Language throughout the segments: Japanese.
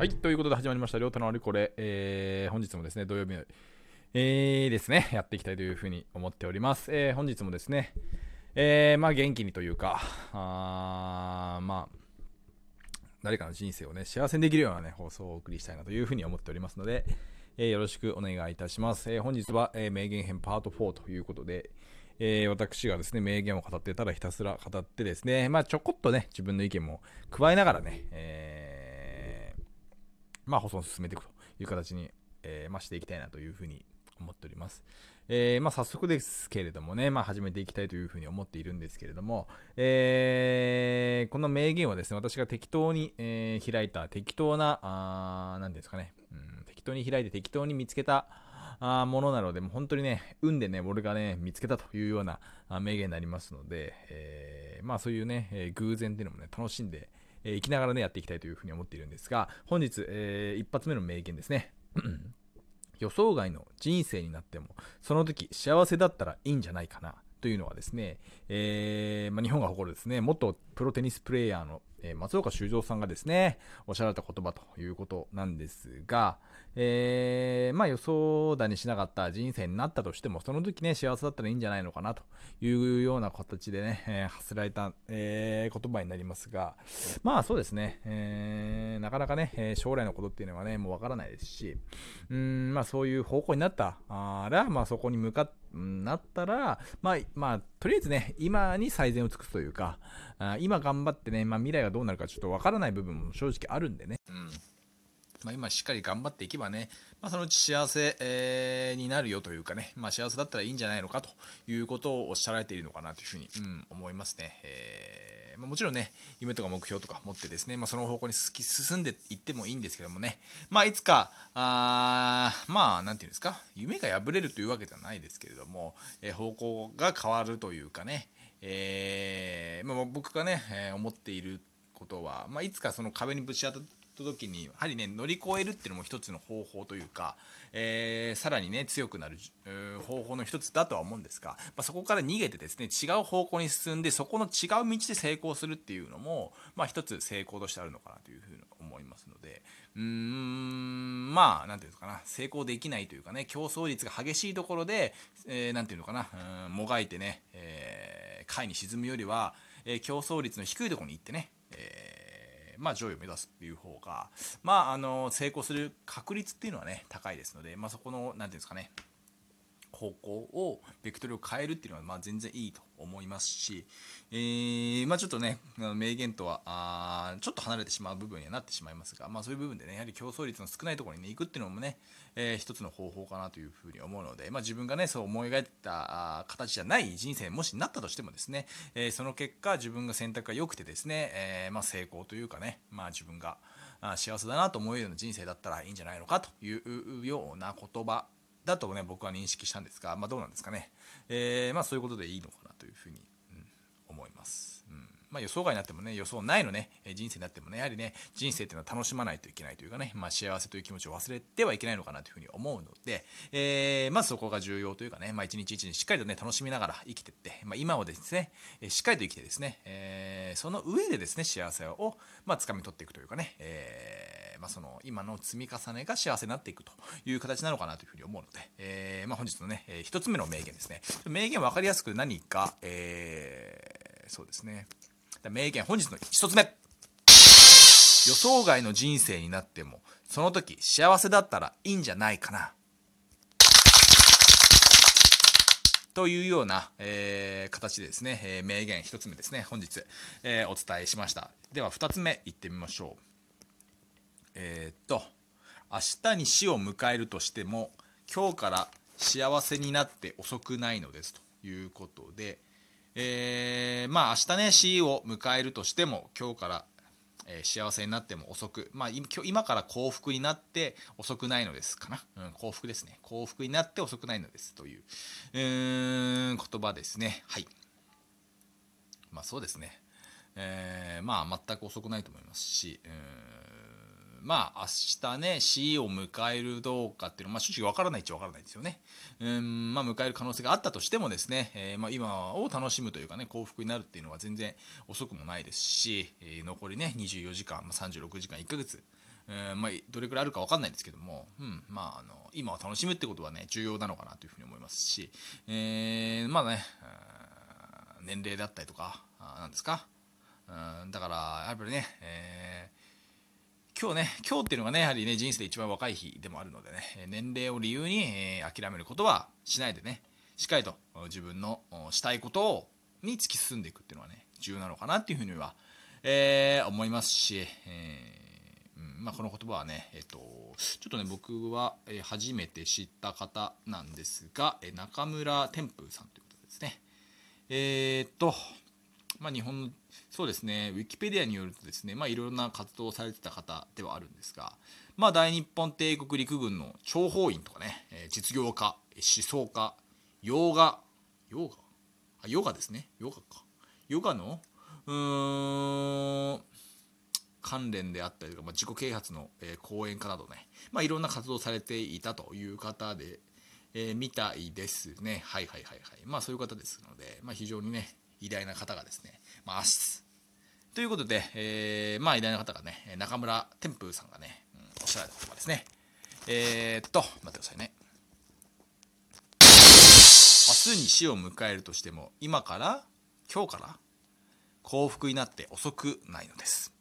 はい、ということで始まりました、りょうたのあれこれ、えー、本日もですね、土曜日の、えー、ですね、やっていきたいというふうに思っております。えー、本日もですね、えー、まあ元気にというか、あまあ、誰かの人生をね、幸せにできるようなね、放送をお送りしたいなというふうに思っておりますので、えー、よろしくお願いいたします。えー、本日は、えー、名言編パート4ということで、えー、私がですね、名言を語ってたらひたすら語ってですね、まあちょこっとね、自分の意見も加えながらね、えーまあ、放送を進めていくという形に、えー、まあ、していきたいなというふうに思っております。えー、まあ、早速ですけれどもね、まあ、始めていきたいというふうに思っているんですけれども、えー、この名言はですね、私が適当に、えー、開いた適当な、あなんですかね、うん、適当に開いて適当に見つけた、あものなので、もう本当にね、運でね、俺がね、見つけたというような名言になりますので、え、まあそういうね、え、偶然っていうのもね、楽しんで、えー、生きながらね、やっていきたいというふうに思っているんですが、本日、えー、一発目の名言ですね。予想外の人生になっても、その時幸せだったらいいんじゃないかな。というのはですね、えーまあ、日本が誇るですね、元プロテニスプレーヤーの、えー、松岡修造さんがですね、おっしゃられた言葉ということなんですが、えー、まあ予想だにしなかった人生になったとしても、その時ね、幸せだったらいいんじゃないのかなというような形でね、えー、発せられた、えー、言葉になりますが、まあそうですね、えー、なかなかね、え将来のことっていうのはね、もうわからないですし、うん、まあそういう方向になったら、まあそこに向かって、なったら、まあ、まあ、とりあえずね、今に最善を尽くすというか、あ今頑張ってね、まあ未来がどうなるかちょっとわからない部分も正直あるんでね。うんまあ、今しっかり頑張っていけばね、まあ、そのうち幸せ、えー、になるよというかね、まあ、幸せだったらいいんじゃないのかということをおっしゃられているのかなというふうに、うん、思いますね。えーま、もちろんね、夢とか目標とか持ってですね、ま、その方向に進んでいってもいいんですけどもね、ま、いつか、あまあ、なんていうんですか、夢が破れるというわけではないですけれども、えー、方向が変わるというかね、えーまあ、僕がね、え、思っていることは、まあ、いつかその壁にぶち当たった時にやはりね乗り越えるっていうのも一つの方法というか、えー、さらにね強くなる、方法の一つだとは思うんですが、まあ、そこから逃げてですね違う方向に進んでそこの違う道で成功するっていうのも、まあ、一つ成功としてあるのかなというふうに思いますのでうーんまあ何ていうんですかな成功できないというかね競争率が激しいところで何、えー、て言うのかなもがいてね、えー、下位に沈むよりは、えー、競争率の低いところに行ってね、えーまあ、上位を目指すっていう方が、まあ、あの成功する確率っていうのはね高いですので、まあ、そこの何ていうんですかね方向をベクトルを変えるっていうのはま全然いいと思いますし、えー、まあ、ちょっとね名言とはあちょっと離れてしまう部分にはなってしまいますが、まあ、そういう部分でねやはり競争率の少ないところに、ね、行くっていうのもね、えー、一つの方法かなというふうに思うので、まあ、自分がねそう思い描いた形じゃない人生もしなったとしてもですね、えー、その結果自分が選択が良くてですね、えま、成功というかね、まあ、自分が幸せだなと思えるような人生だったらいいんじゃないのかというような言葉だとね僕は認識したんですが、まあ、どうなんですかね、えー、まあ、そういうことでいいのかなというふうに、うん、思います。うんまあ、予想外になってもね予想ないのね人生になってもねやはりね人生っていうのは楽しまないといけないというかね、まあ、幸せという気持ちを忘れてはいけないのかなというふうに思うので、えー、まずそこが重要というかね、まあ、一日一日しっかりとね楽しみながら生きてって、まあ、今をですねしっかりと生きてですね、えー、その上でですね幸せを、まあ、掴み取っていくというかね、えーまあ、その今の積み重ねが幸せになっていくという形なのかなというふうに思うので、えー、まあ、本日のね、えー、一つ目の名言ですね。名言分かりやすく何か、えー、そうですね。名言、本日の一つ目。予想外の人生になっても、その時幸せだったらいいんじゃないかな。というような、えー、形でですね、えー、名言一つ目ですね、本日、えー、お伝えしました。では二つ目いってみましょう。えー、っと明日に死を迎えるとしても今日から幸せになって遅くないのですということで、えー、まあ明日ね死を迎えるとしても今日から、え、幸せになっても遅く、まあ、今から幸福になって遅くないのですかな、うん、幸福ですね。幸福になって遅くないのですという、えー、言葉ですね。はい。まあそうですね。えー、まあ全く遅くないと思いますし、うん。まあ明日ね死を迎えるどうかっていうのは、まあ、正直わからないっちゃわからないですよね。うんまあ、迎える可能性があったとしてもですね、えー、まあ、今を楽しむというかね幸福になるっていうのは全然遅くもないですし、えー、残りね24時間、まあ、36時間1ヶ月えー、まあ、どれくらいあるか分かんないんですけども、うんまあ、あの今を楽しむってことはね重要なのかなというふうに思いますし、えー、まあね、年齢だったりとかあなんですか、うん、だからやっぱりね、え、今日ね今日っていうのがねやはりね人生で一番若い日でもあるのでね年齢を理由に、えー、諦めることはしないでねしっかりと自分のしたいことをに突き進んでいくっていうのはね重要なのかなっていうふうには、えー、思いますし、えーうんまあ、この言葉はね、えっと、ちょっとね僕は、初めて知った方なんですが、中村天風さんということですね。え、っとまあ、日本のそうですねウィキペディアによるとですね、まあ、いろいろな活動をされてた方ではあるんですが、まあ、大日本帝国陸軍の諜報員とかね、え実業家思想家ヨガヨガ？あヨガですね。ヨガか。ヨガのうーん関連であったりとか、まあ、自己啓発の、え、講演家などね、まあ、いろんな活動されていたという方で、えー、みたいですね。はいはいはいはい。まあそういう方ですので、まあ、非常にね偉大な方がですね、まあ、ということで、えー、まあ偉大な方がね中村天風さんがね、うん、おっしゃられた言葉ですねえー、っと待ってくださいね明日に死を迎えるとしても今から今日から幸福になって遅くないのです。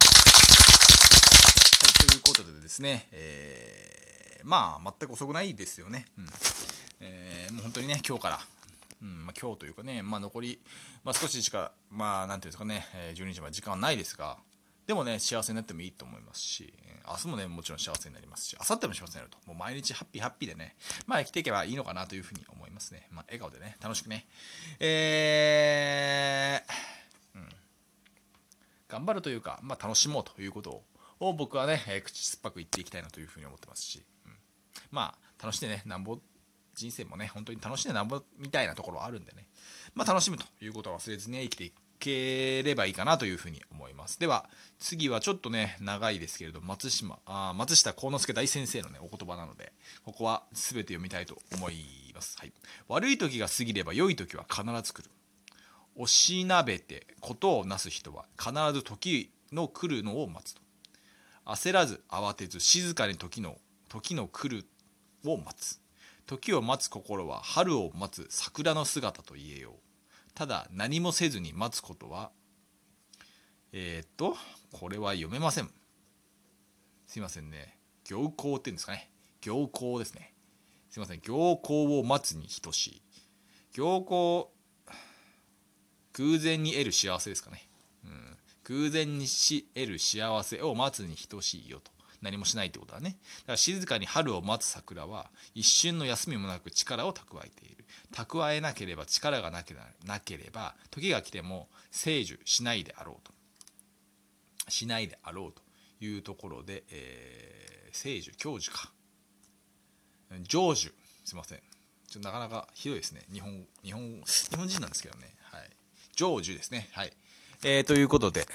はい、ということでですね、えー、まあ全く遅くないですよね。うんえー、もう本当にね今日から、うんまあ、今日というかね、まあ、残り、まあ、少ししかまあなんていうんですかね12時まで時間はないですがでもね幸せになってもいいと思いますし明日もね、もちろん幸せになりますし、明後日も幸せになると。もう毎日ハッピーハッピーでね、まあ生きていけばいいのかなというふうに思いますね。まあ笑顔でね、楽しくね。えー、うん。頑張るというか、まあ楽しもうということを、僕はね、口酸っぱく言っていきたいなというふうに思ってますし、うん、まあ楽しんでね、なんぼ人生もね、本当に楽しんでなんぼみたいなところはあるんでね、まあ楽しむということを忘れずに、生きていければいいかなというふうに思います。では、次はちょっとね、長いですけれど、松島、あ松下幸之助大先生のね、お言葉なので、ここは全て読みたいと思います。はい。悪い時が過ぎれば良い時は必ず来る。おしなべてことをなす人は必ず時の来るのを待つと。焦らず慌てず静かに時の時の来るを待つ。時を待つ心は春を待つ桜の姿と言えよう。ただ何もせずに待つことはえー、っとこれは読めません。すいませんね。行幸っていうんですかね。行幸ですね。すいません。行幸を待つに等しい。行幸偶然に得る幸せですかね、うん、偶然にし得る幸せを待つに等しいよと。何もしないってことはね。だから静かに春を待つ桜は一瞬の休みもなく力を蓄えている。蓄えなければ力がなけなければ時が来ても成就しないであろうと。しないであろうというところで、えー、成就教授か。成就。すいません。ちょなかなかひどいですね。日本日本日本人なんですけどね。はい。成就ですね。はい。えー、ということで、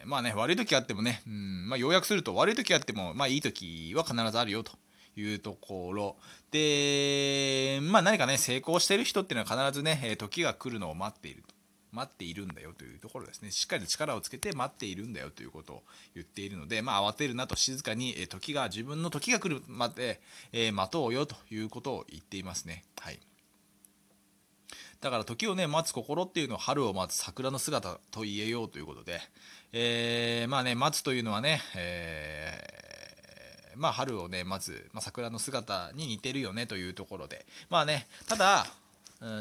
えー、まあね悪い時あってもね、うんまあ、要約すると悪い時あってもまあいい時は必ずあるよというところ。で、まあ、何かね成功してる人っていうのは必ずね時が来るのを待っていると。待っているんだよというところですね。しっかりと力をつけて待っているんだよということを言っているので、まあ、慌てるなと静かに時が自分の時が来るまで、えー、待とうよということを言っていますね。はい。だから時をね待つ心っていうのを春を待つ桜の姿と言えようということで、えー、まあね待つというのはね、えーまあ、春をねまず、まあ、桜の姿に似てるよねというところでまあねただ、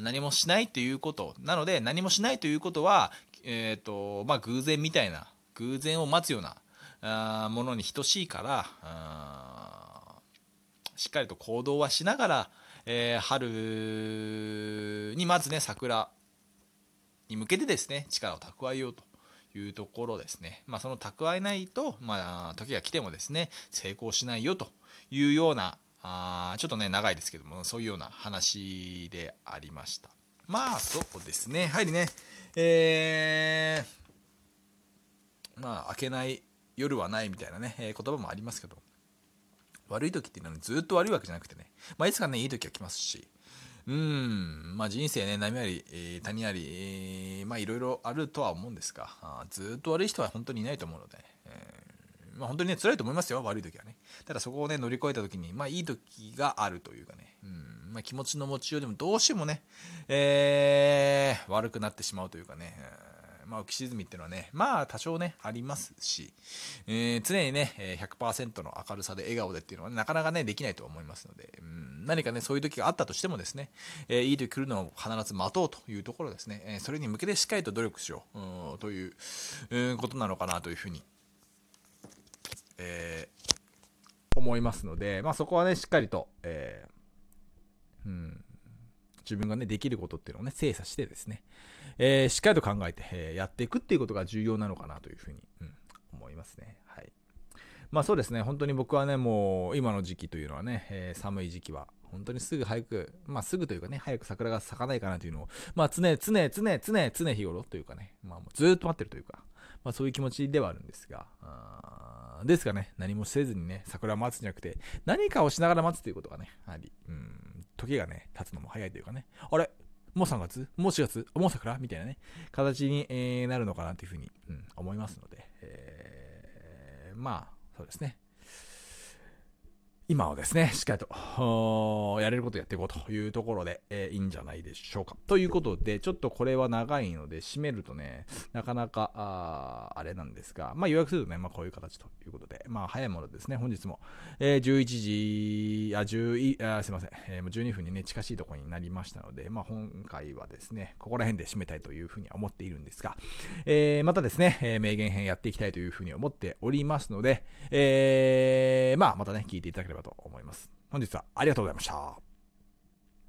何もしないということなので何もしないということは、えーとまあ、偶然みたいな偶然を待つようなあものに等しいからしっかりと行動はしながら、えー、春にまずね桜に向けてですね力を蓄えようというところですね。まあ、その蓄えないと、まあ、時が来てもですね、成功しないよというような、あちょっとね、長いですけども、そういうような話でありました。まあ、そうですね。やはりね、えー、まあ、明けない夜はないみたいなね、えー、言葉もありますけど、悪い時っていうのはずっと悪いわけじゃなくてね、まあ、いつかね、いい時は来ますし、うん、まあ人生ね、波あり、え、谷あり、まあいろいろあるとは思うんですが、あずっと悪い人は本当にいないと思うので、えー、まあ、本当にね、辛いと思いますよ、悪い時はね。ただそこをね、乗り越えた時に、まあいい時があるというかね、うん。まあ、気持ちの持ちようでもどうしてもね、えー、悪くなってしまうというかね、まあ、浮き沈みっていうのはね、まあ、多少ね、ありますし、えー、常にね、100%の明るさで笑顔でっていうのは、なかなかね、できないと思いますので、うん、何かね、そういう時があったとしてもですね、えー、いい時来るのを必ず待とうというところですね、えー、それに向けてしっかりと努力しよう、うん、という、うことなのかなというふうに、え、思いますので、まあ、そこはね、しっかりと、え、うん、自分がね、できることっていうのをね、精査してですね、えー、しっかりと考えて、えー、やっていくっていうことが重要なのかなというふうに、うん、思いますね。はい。まあそうですね、本当に僕はね、もう今の時期というのはね、えー、寒い時期は、本当にすぐ早く、まあすぐというかね、早く桜が咲かないかなというのを、まあ常、常、常、常、常、常日頃というかね、まあもうずっと待ってるというか、まあそういう気持ちではあるんですが、ですがね、何もせずにね、桜を待つんじゃなくて、何かをしながら待つということがね、やはり、うん、時がね、経つのも早いというかね、あれ？もう3月？もう4月？もう桜？みたいなね、形に、えー、なるのかなというふうに、うん、思いますので、えー、まあ、そうですね。今はですね、しっかりと、やれることやっていこうというところで、えー、いいんじゃないでしょうか。ということで、ちょっとこれは長いので、締めるとね、なかなか、ああれなんですが、まあ予約するとね、まあこういう形ということで、まあ早いものですね、本日も、えー、11時、あ、10あ、すいません、えー、もう12分にね、近しいところになりましたので、まあ今回はですね、ここら辺で締めたいというふうに思っているんですが、えー、またですね、えー、名言編やっていきたいというふうに思っておりますので、えー、まあまたね、聞いていただければと思います。本日はありがとうございました。